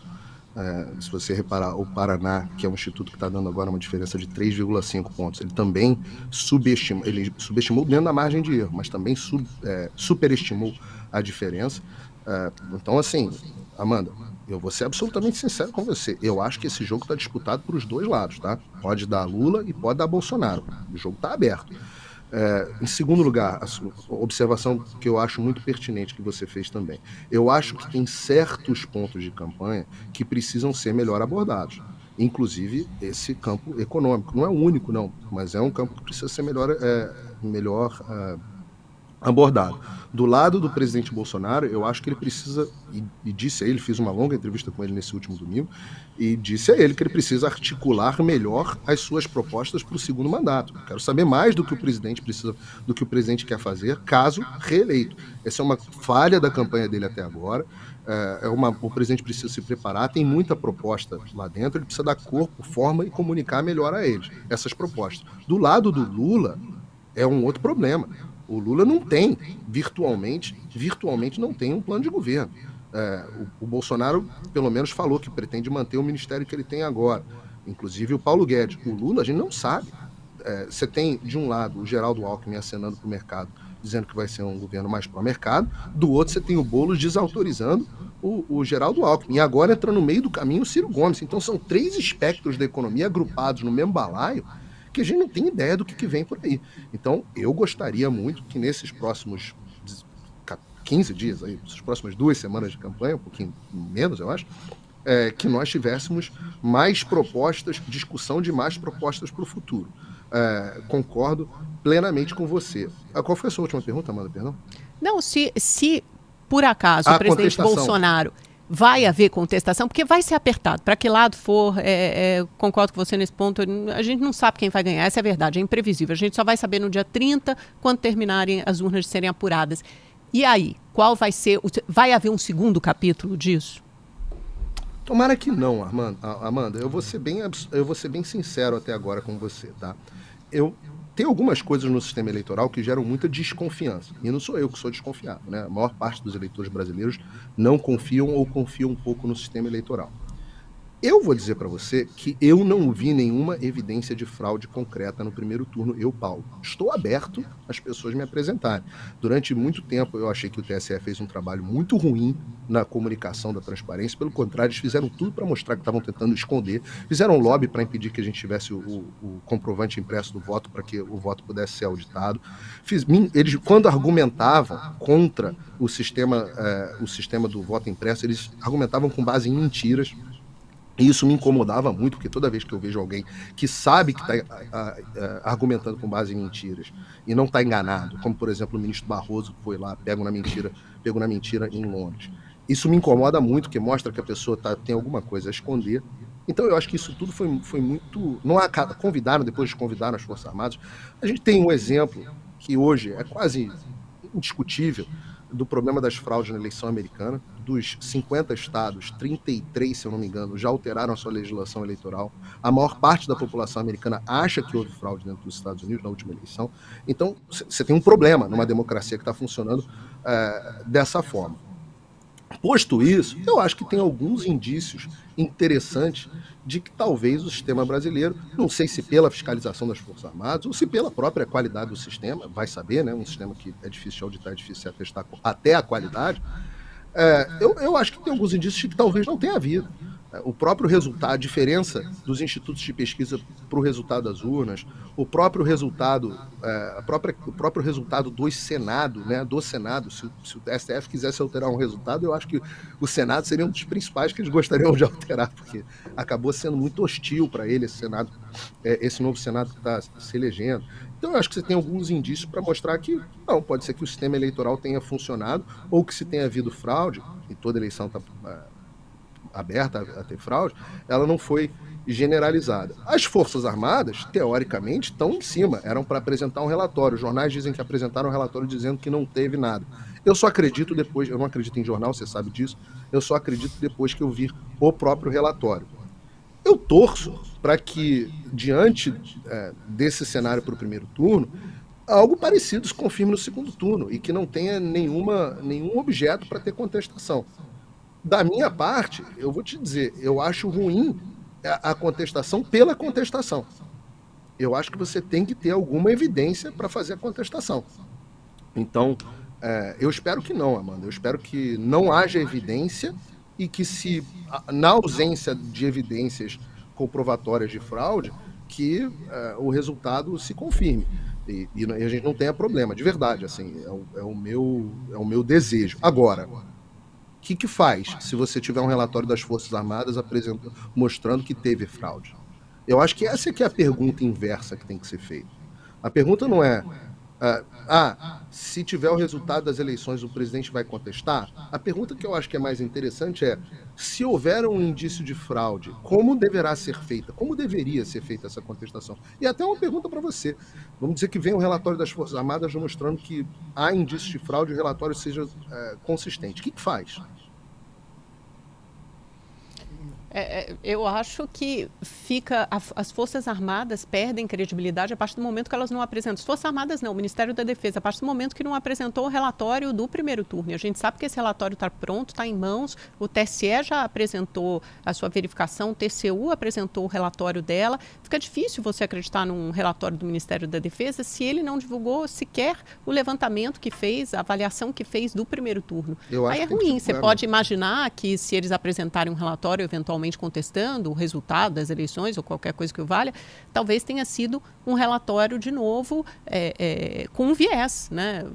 É, se você reparar, o Paraná, que é um instituto que está dando agora uma diferença de 3,5 pontos, ele também subestimou, ele subestimou dentro da margem de erro, mas também sub, é, superestimou a diferença. É, então, assim, Amanda, eu vou ser absolutamente sincero com você. Eu acho que esse jogo está disputado por os dois lados, tá? Pode dar Lula e pode dar Bolsonaro. O jogo está aberto. É, em segundo lugar, a observação que eu acho muito pertinente que você fez também. Eu acho que tem certos pontos de campanha que precisam ser melhor abordados. Inclusive esse campo econômico. Não é o único, não, mas é um campo que precisa ser melhor, é, melhor é, abordado. Do lado do presidente Bolsonaro, eu acho que ele precisa, e, e, disse a ele, fiz uma longa entrevista com ele nesse último domingo, e disse a ele que ele precisa articular melhor as suas propostas para o segundo mandato. quero saber mais do que o presidente precisa, do que o presidente quer fazer, caso reeleito. Essa é uma falha da campanha dele até agora. É, é uma, o presidente precisa se preparar, tem muita proposta lá dentro, ele precisa dar corpo, forma e comunicar melhor a eles essas propostas. Do lado do Lula, é um outro problema o Lula não tem, virtualmente, virtualmente não tem um plano de governo. É, o, o, Bolsonaro, pelo menos, falou que pretende manter o ministério que ele tem agora. Inclusive o Paulo Guedes. O Lula, a gente não sabe. É, você tem, de um lado, o Geraldo Alckmin acenando para o mercado, dizendo que vai ser um governo mais pró-mercado. Do outro, você tem o Boulos desautorizando o, o, Geraldo Alckmin. E agora entra no meio do caminho o Ciro Gomes. Então são três espectros da economia agrupados no mesmo balaio que a gente não tem ideia do que, que vem por aí. Então, eu gostaria muito que nesses próximos 15 dias, aí, essas próximas duas semanas de campanha, um pouquinho menos, eu acho, é, que nós tivéssemos mais propostas, discussão de mais propostas para o futuro. É, concordo plenamente com você. Ah, qual foi a sua última pergunta, Amanda? Perdão? Não, se, se por acaso a o presidente Bolsonaro vai haver contestação, porque vai ser apertado. Para que lado for, é, é, concordo com você nesse ponto, a gente não sabe quem vai ganhar, essa é a verdade, é imprevisível. A gente só vai saber no dia 30, quando terminarem as urnas de serem apuradas. E aí, qual vai ser, vai haver um segundo capítulo disso? Tomara que não, Amanda. Eu vou ser bem, eu vou ser bem sincero até agora com você, tá? Eu tem algumas coisas no sistema eleitoral que geram muita desconfiança. E não sou eu que sou desconfiado, né? A maior parte dos eleitores brasileiros não confiam ou confiam um pouco no sistema eleitoral. Eu vou dizer para você que eu não vi nenhuma evidência de fraude concreta no primeiro turno, eu, Paulo. Estou aberto às pessoas me apresentarem. Durante muito tempo eu achei que o TSE fez um trabalho muito ruim na comunicação da transparência. Pelo contrário, eles fizeram tudo para mostrar que estavam tentando esconder. Fizeram lobby para impedir que a gente tivesse o, o comprovante impresso do voto para que o voto pudesse ser auditado. Fiz, eles, quando argumentavam contra o sistema, eh, o sistema do voto impresso, eles argumentavam com base em mentiras e isso me incomodava muito, porque toda vez que eu vejo alguém que sabe que está argumentando com base em mentiras e não está enganado, como por exemplo o ministro Barroso que foi lá, pego na mentira, pego na mentira em Londres. Isso me incomoda muito, porque mostra que a pessoa tá, tem alguma coisa a esconder. Então eu acho que isso tudo foi, foi muito. Não há, convidaram, depois de convidaram as Forças Armadas. A gente tem um exemplo que hoje é quase indiscutível do problema das fraudes na eleição americana. Dos 50 estados, 33, se eu não me engano, já alteraram a sua legislação eleitoral. A maior parte da população americana acha que houve fraude dentro dos Estados Unidos na última eleição. Então, você tem um problema numa democracia que está funcionando é, dessa forma. Posto isso, eu acho que tem alguns indícios interessantes de que talvez o sistema brasileiro, não sei se pela fiscalização das Forças Armadas ou se pela própria qualidade do sistema, vai saber, né? Um sistema que é difícil de auditar, é difícil de atestar até a qualidade. É, eu, eu acho que tem alguns indícios de que talvez não tenha havido o próprio resultado, a diferença dos institutos de pesquisa para o resultado das urnas, o próprio resultado, é, a própria, o próprio resultado do Senado, né, do Senado, se, se, o STF quisesse alterar um resultado, eu acho que o Senado seria um dos principais que eles gostariam de alterar, porque acabou sendo muito hostil para ele esse Senado, é, esse novo Senado que está se elegendo. Então eu acho que você tem alguns indícios para mostrar que não, pode ser que o sistema eleitoral tenha funcionado ou que se tenha havido fraude, e toda eleição está aberta a ter fraude, ela não foi generalizada. As Forças Armadas, teoricamente, estão em cima, eram para apresentar um relatório. Os jornais dizem que apresentaram um relatório dizendo que não teve nada. Eu só acredito depois, eu não acredito em jornal, você sabe disso, eu só acredito depois que eu vir o próprio relatório. Eu torço para que, diante é, desse cenário para o primeiro turno, algo parecido se confirme no segundo turno e que não tenha nenhuma, nenhum objeto para ter contestação. Da minha parte, eu vou te dizer, eu acho ruim a contestação pela contestação. Eu acho que você tem que ter alguma evidência para fazer a contestação. Então, é, eu espero que não, Amanda. Eu espero que não haja evidência e que se, na ausência de evidências comprovatórias de fraude, que é, o resultado se confirme. E, e, a gente não tenha problema, de verdade, assim, é o, é o, meu, é o meu desejo. Agora, que, que faz se você tiver um relatório das Forças Armadas apresentando, mostrando que teve fraude? Eu acho que essa é, é a pergunta inversa que tem que ser feita. A pergunta não é Uh, ah, se tiver o resultado das eleições, o presidente vai contestar? A pergunta que eu acho que é mais interessante é: se houver um indício de fraude, como deverá ser feita? Como deveria ser feita essa contestação? E até uma pergunta para você. Vamos dizer que vem um relatório das Forças Armadas mostrando que há indício de fraude e o relatório seja é, consistente. O que, que faz? É, é, eu acho que fica a, as Forças Armadas perdem credibilidade a partir do momento que elas não apresentam. As Forças Armadas não, o Ministério da Defesa, a partir do momento que não apresentou o relatório do primeiro turno. E a gente sabe que esse relatório está pronto, está em mãos. O TSE já apresentou a sua verificação, o TCU apresentou o relatório dela. Fica difícil você acreditar num relatório do Ministério da Defesa se ele não divulgou sequer o levantamento que fez, a avaliação que fez do primeiro turno. Aí é ruim. Você pode imaginar que se eles apresentarem um relatório eventualmente contestando o resultado das eleições ou qualquer coisa que o valha, talvez tenha sido um relatório de novo é, é, com um viés, né?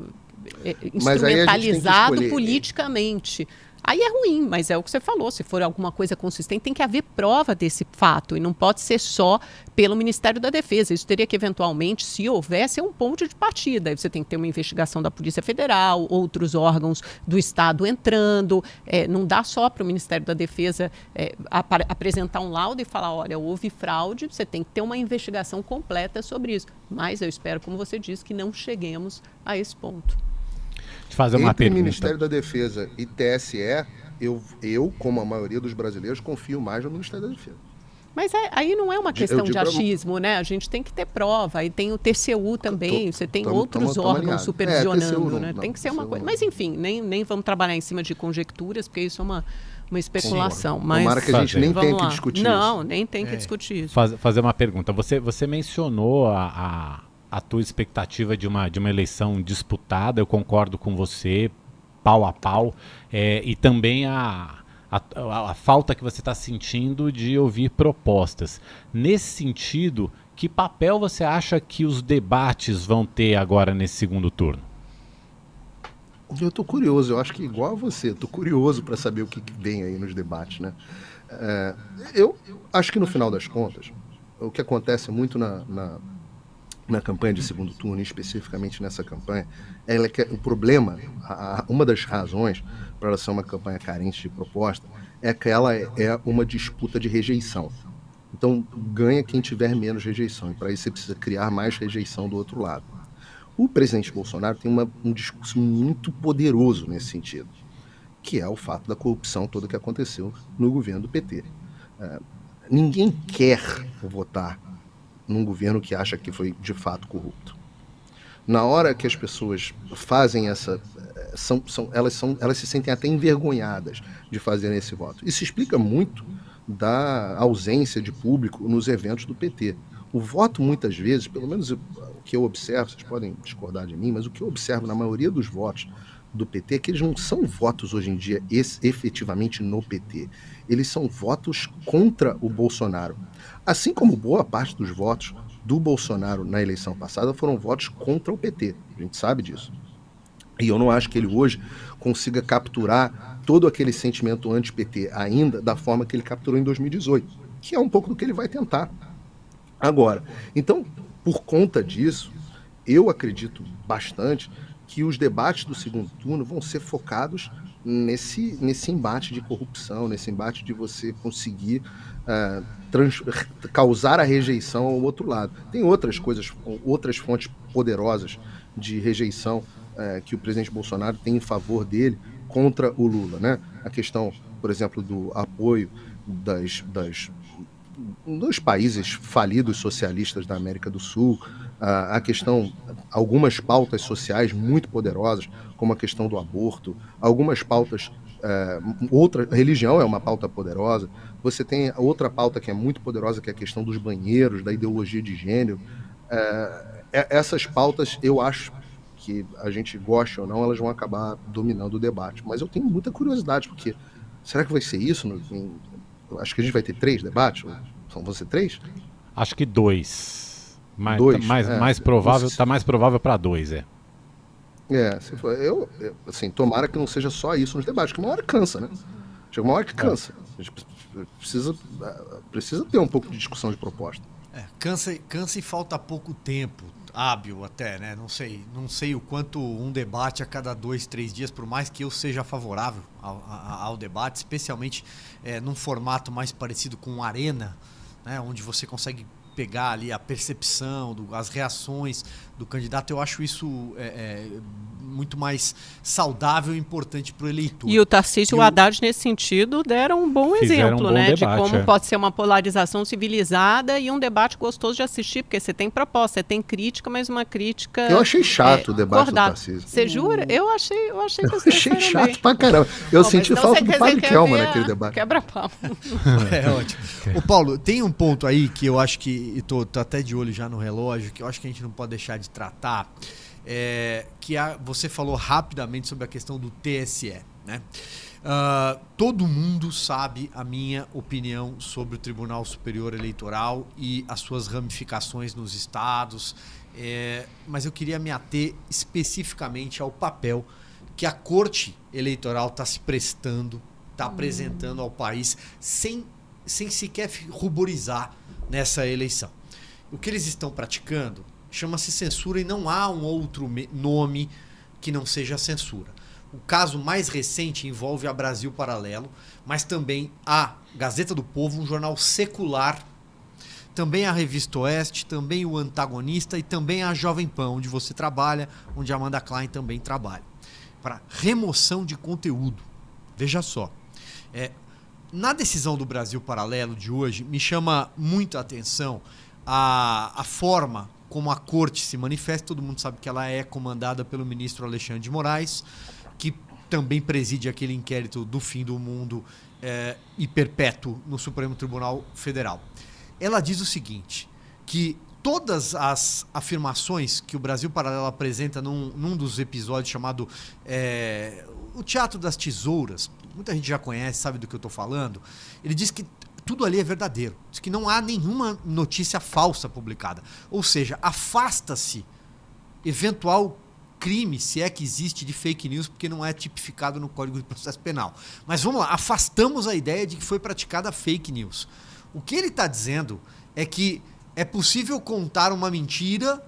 É, instrumentalizado politicamente. Aí é ruim, mas é o que você falou. Se for alguma coisa consistente, tem que haver prova desse fato e não pode ser só pelo Ministério da Defesa. Isso teria que, eventualmente, se houvesse, um ponto de partida. Aí você tem que ter uma investigação da Polícia Federal, outros órgãos do Estado entrando. É, não dá só para o Ministério da Defesa é, ap apresentar um laudo e falar: olha, houve fraude, você tem que ter uma investigação completa sobre isso. Mas eu espero, como você disse, que não cheguemos a esse ponto fazer uma Entre pergunta. Ministério da Defesa e TSE, eu, eu, como a maioria dos brasileiros, confio mais no Ministério da Defesa. Mas é, aí não é uma questão de achismo, né? A gente tem que ter prova. Aí tem o TCU também, tô, você tem tamo, outros tamo, órgãos tamo supervisionando, é, né? Não, tem que ser uma coisa. Não. Mas enfim, nem, nem vamos trabalhar em cima de conjecturas, porque isso é uma, uma especulação. Sim. Mas Tomara que a gente nem tenha que discutir não, isso. Não, nem tem que é. discutir isso. Faz, fazer uma pergunta. Você, você mencionou a, a, a tua expectativa de uma, de uma eleição disputada, eu concordo com você, pau a pau, é, e também a, a, a, falta que você está sentindo de ouvir propostas. Nesse sentido, que papel você acha que os debates vão ter agora nesse segundo turno? Eu estou curioso, eu acho que igual a você, estou curioso para saber o que, que, vem aí nos debates, né? É, eu acho que no final das contas, o que acontece muito na, na na campanha de segundo turno, especificamente nessa campanha, ela é que o problema, a, uma das razões para ela ser uma campanha carente de proposta, é que ela é, é uma disputa de rejeição. Então, ganha quem tiver menos rejeição, e para isso você precisa criar mais rejeição do outro lado. O presidente Bolsonaro tem uma, um discurso muito poderoso nesse sentido, que é o fato da corrupção toda que aconteceu no governo do PT. É, ninguém quer votar num governo que acha que foi de fato corrupto. Na hora que as pessoas fazem essa. São, são, elas, são, elas se sentem até envergonhadas de fazer esse voto. Isso explica muito da ausência de público nos eventos do PT. O voto, muitas vezes, pelo menos o que eu observo, vocês podem discordar de mim, mas o que eu observo na maioria dos votos do PT é que eles não são votos hoje em dia efetivamente no PT. Eles são votos contra o Bolsonaro. Assim como boa parte dos votos do Bolsonaro na eleição passada foram votos contra o PT. A gente sabe disso. E eu não acho que ele hoje consiga capturar todo aquele sentimento anti-PT ainda da forma que ele capturou em 2018, que é um pouco do que ele vai tentar agora. Então, por conta disso, eu acredito bastante que os debates do segundo turno vão ser focados nesse, nesse embate de corrupção, nesse embate de você conseguir uh, trans, causar a rejeição ao outro lado. Tem outras coisas, outras fontes poderosas de rejeição uh, que o presidente Bolsonaro tem em favor dele contra o Lula, né? A questão, por exemplo, do apoio das, das dos países falidos socialistas da América do Sul, a questão, algumas pautas sociais muito poderosas, como a questão do aborto, algumas pautas, é, outra religião é uma pauta poderosa. Você tem outra pauta que é muito poderosa, que é a questão dos banheiros, da ideologia de gênero. É, é essas pautas, eu acho que a gente goste ou não, elas vão acabar dominando o debate. Mas eu tenho muita curiosidade, porque será que vai ser isso? Acho que a gente vai ter três debates? São você três? Acho que dois. Mais, dois, mais, é, mais provável, está mais provável para dois, é. É, se for, eu, assim, tomara que não seja só isso nos debates, que uma hora cansa, né? Chega uma hora que cansa. A gente precisa, precisa ter um pouco de discussão de proposta. É, cansa, cansa e falta pouco tempo. hábil até, né? Não sei, não sei o quanto um debate a cada dois, três dias, por mais que eu seja favorável ao, ao, ao debate, especialmente é, num formato mais parecido com arena, né? Onde você consegue pegar ali a percepção, do, as reações do candidato, eu acho isso é, é, muito mais saudável e importante para o eleitor. E o Tarcísio e o Haddad, nesse sentido, deram um bom exemplo, um bom né? Debate, de como é. pode ser uma polarização civilizada e um debate gostoso de assistir, porque você tem proposta, você tem crítica, mas uma crítica. Eu achei chato é, o debate acordado. do Tarcísio. Você jura? Eu achei, eu achei que você achei chato bem. pra caramba. Eu Bom, senti falta do Padre Kelma naquele debate. (laughs) Quebra-pau. (laughs) é ótimo. (laughs) O Paulo, tem um ponto aí que eu acho que, e tô, tô até de olho já no relógio, que eu acho que a gente não pode deixar de tratar é, que a, você falou rapidamente sobre a questão do TSE. Né? Uh, todo mundo sabe a minha opinião sobre o Tribunal Superior Eleitoral e as suas ramificações nos estados, é, mas eu queria me ater especificamente ao papel que a Corte Eleitoral está se prestando, está apresentando ao país, sem, sem sequer ruborizar nessa eleição. O que eles estão praticando chama-se censura e não há um outro nome que não seja censura. O caso mais recente envolve a Brasil Paralelo, mas também a Gazeta do Povo, um jornal secular, também a Revista Oeste, também o Antagonista e também a Jovem Pan, onde você trabalha, onde a Amanda Klein também trabalha. Para remoção de conteúdo. Veja só. É, na decisão do Brasil Paralelo de hoje, me chama muito a atenção a, a forma como a corte se manifesta, todo mundo sabe que ela é comandada pelo ministro Alexandre de Moraes, que também preside aquele inquérito do fim do mundo é, e perpétuo no Supremo Tribunal Federal. Ela diz o seguinte: que todas as afirmações que o Brasil Paralelo apresenta num, num dos episódios chamado é, O Teatro das Tesouras, muita gente já conhece, sabe do que eu estou falando. Ele diz que tudo ali é verdadeiro. Diz que não há nenhuma notícia falsa publicada. Ou seja, afasta-se eventual crime, se é que existe, de fake news, porque não é tipificado no Código de Processo Penal. Mas vamos lá, afastamos a ideia de que foi praticada fake news. O que ele está dizendo é que é possível contar uma mentira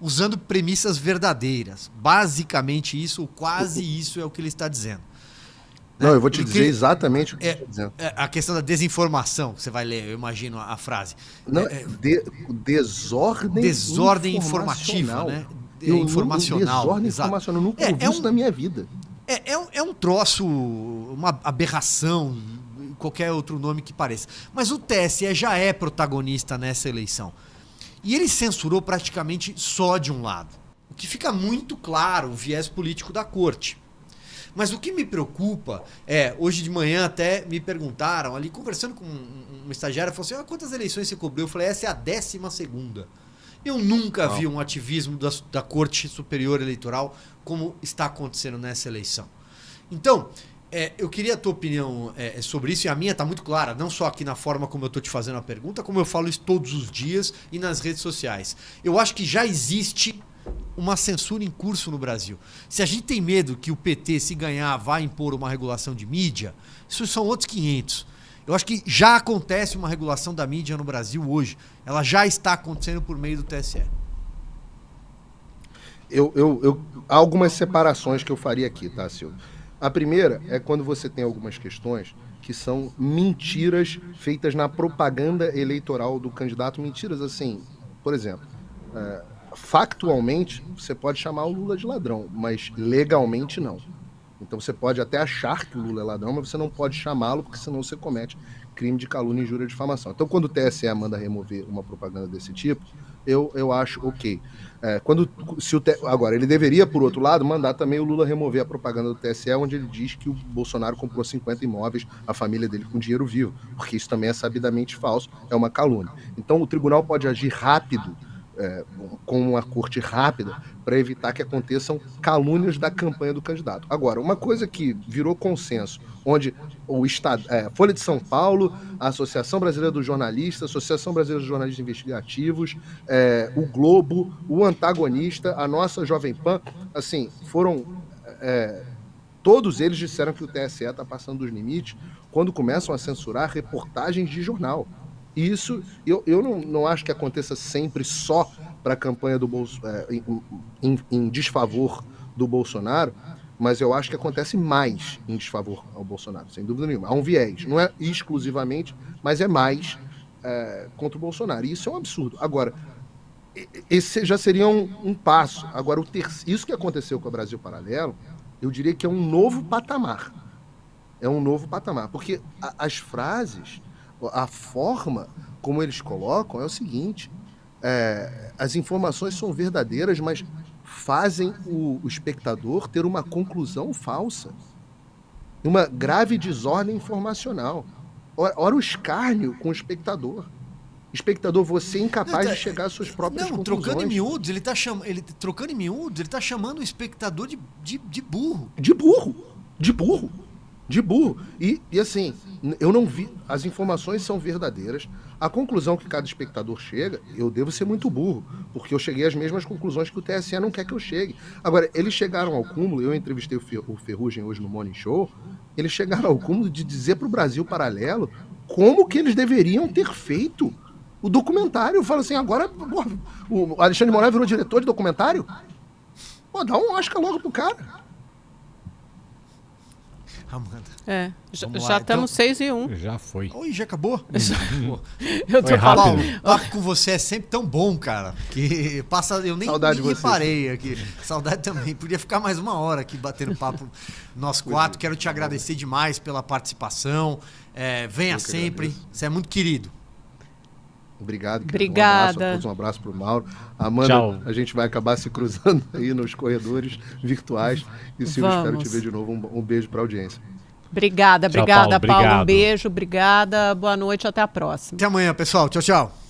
usando premissas verdadeiras. Basicamente isso, ou quase isso é o que ele está dizendo. Não, eu vou te Porque dizer exatamente o que é, você está dizendo. É a questão da desinformação, você vai ler, eu imagino a, a frase. Não, é, de, desordem, desordem informativa, né? Eu, informacional. Desordem exato. informacional, nunca é, é um, isso na minha vida. É, é, um, é um troço, uma aberração, qualquer outro nome que pareça. Mas o TSE já é protagonista nessa eleição. E ele censurou praticamente só de um lado. O que fica muito claro o viés político da corte. Mas o que me preocupa é, hoje de manhã até me perguntaram, ali conversando com um, um estagiário, falou assim: ah, quantas eleições você cobriu? Eu falei: essa é a décima segunda. Eu nunca Não. vi um ativismo da, da Corte Superior Eleitoral como está acontecendo nessa eleição. Então, é, eu queria a tua opinião é, sobre isso, e a minha está muito clara, não só aqui na forma como eu estou te fazendo a pergunta, como eu falo isso todos os dias e nas redes sociais. Eu acho que já existe uma censura em curso no Brasil. Se a gente tem medo que o PT, se ganhar, vá impor uma regulação de mídia, isso são outros 500. Eu acho que já acontece uma regulação da mídia no Brasil hoje. Ela já está acontecendo por meio do TSE. Eu, eu, eu, há algumas separações que eu faria aqui, tá, Silvio? A primeira é quando você tem algumas questões que são mentiras feitas na propaganda eleitoral do candidato. Mentiras assim, por exemplo, é, factualmente, você pode chamar o Lula de ladrão, mas legalmente não. Então você pode até achar que o Lula é ladrão, mas você não pode chamá-lo, porque senão você comete crime de calúnia, injúria e difamação. Então, quando o TSE manda remover uma propaganda desse tipo, eu, eu acho ok. É, quando, se o Agora, ele deveria, por outro lado, mandar também o Lula remover a propaganda do TSE, onde ele diz que o Bolsonaro comprou 50 imóveis, a família dele com dinheiro vivo, porque isso também é sabidamente falso, é uma calúnia. Então, o tribunal pode agir rápido é, com uma corte rápida para evitar que aconteçam calúnias da campanha do candidato. Agora, uma coisa que virou consenso, onde o Estado, é, Folha de São Paulo, a Associação Brasileira dos Jornalistas, a Associação Brasileira dos Jornalistas Investigativos, é, o Globo, o Antagonista, a nossa Jovem Pan, assim, foram é, todos eles disseram que o TSE está passando dos limites quando começam a censurar reportagens de jornal isso, eu, eu não, não acho que aconteça sempre só para a campanha do Bolso, é, em, em, desfavor do Bolsonaro, mas eu acho que acontece mais em desfavor ao Bolsonaro, sem dúvida nenhuma. Há um viés, não é exclusivamente, mas é mais é, contra o Bolsonaro. E isso é um absurdo. Agora, esse já seria um, um passo. Agora, o ter... isso que aconteceu com o Brasil Paralelo, eu diria que é um novo patamar. É um novo patamar. Porque a, as frases, a forma como eles colocam é o seguinte: é, as informações são verdadeiras, mas fazem o, o espectador ter uma conclusão falsa. Uma grave desordem informacional. Ora, ora o escárnio com o espectador espectador, você é incapaz de chegar às suas próprias não, conclusões. Trocando em miúdos, ele tá cham... ele trocando em miúdos, ele tá chamando o espectador de, de, de burro. De burro. De burro. De burro. E, e assim, eu não vi. As informações são verdadeiras. A conclusão que cada espectador chega, eu devo ser muito burro, porque eu cheguei às mesmas conclusões que o TSE não quer que eu chegue. Agora, eles chegaram ao cúmulo, eu entrevistei o Ferrugem hoje no Morning Show, eles chegaram ao cúmulo de dizer para o Brasil Paralelo como que eles deveriam ter feito o documentário. Fala assim, agora o Alexandre Moraes virou diretor de documentário? Pô, dá um Oscar logo pro cara. Amanda. É, já, já estamos 6 então... e 1. Um. Já foi. Oi, já acabou? (laughs) Já. eu tô falando. O papo com você é sempre tão bom, cara. Que passa. Eu nem, Saudade nem reparei aqui. Saudade também. Podia ficar mais uma hora aqui batendo papo nós quatro. Quero te agradecer demais pela participação. É, venha sempre. Você é muito querido. Obrigado. Obrigada. Um abraço, um abraço para o Mauro. Amanda, Tchau. a gente vai acabar se cruzando (laughs) aí nos corredores virtuais. E Silvio, espero te ver de novo. Um, um beijo para a audiência. Obrigada, obrigada, tchau, Paulo. Paulo. Um beijo, obrigada. Boa noite, até a próxima. Até amanhã, pessoal. Tchau, tchau.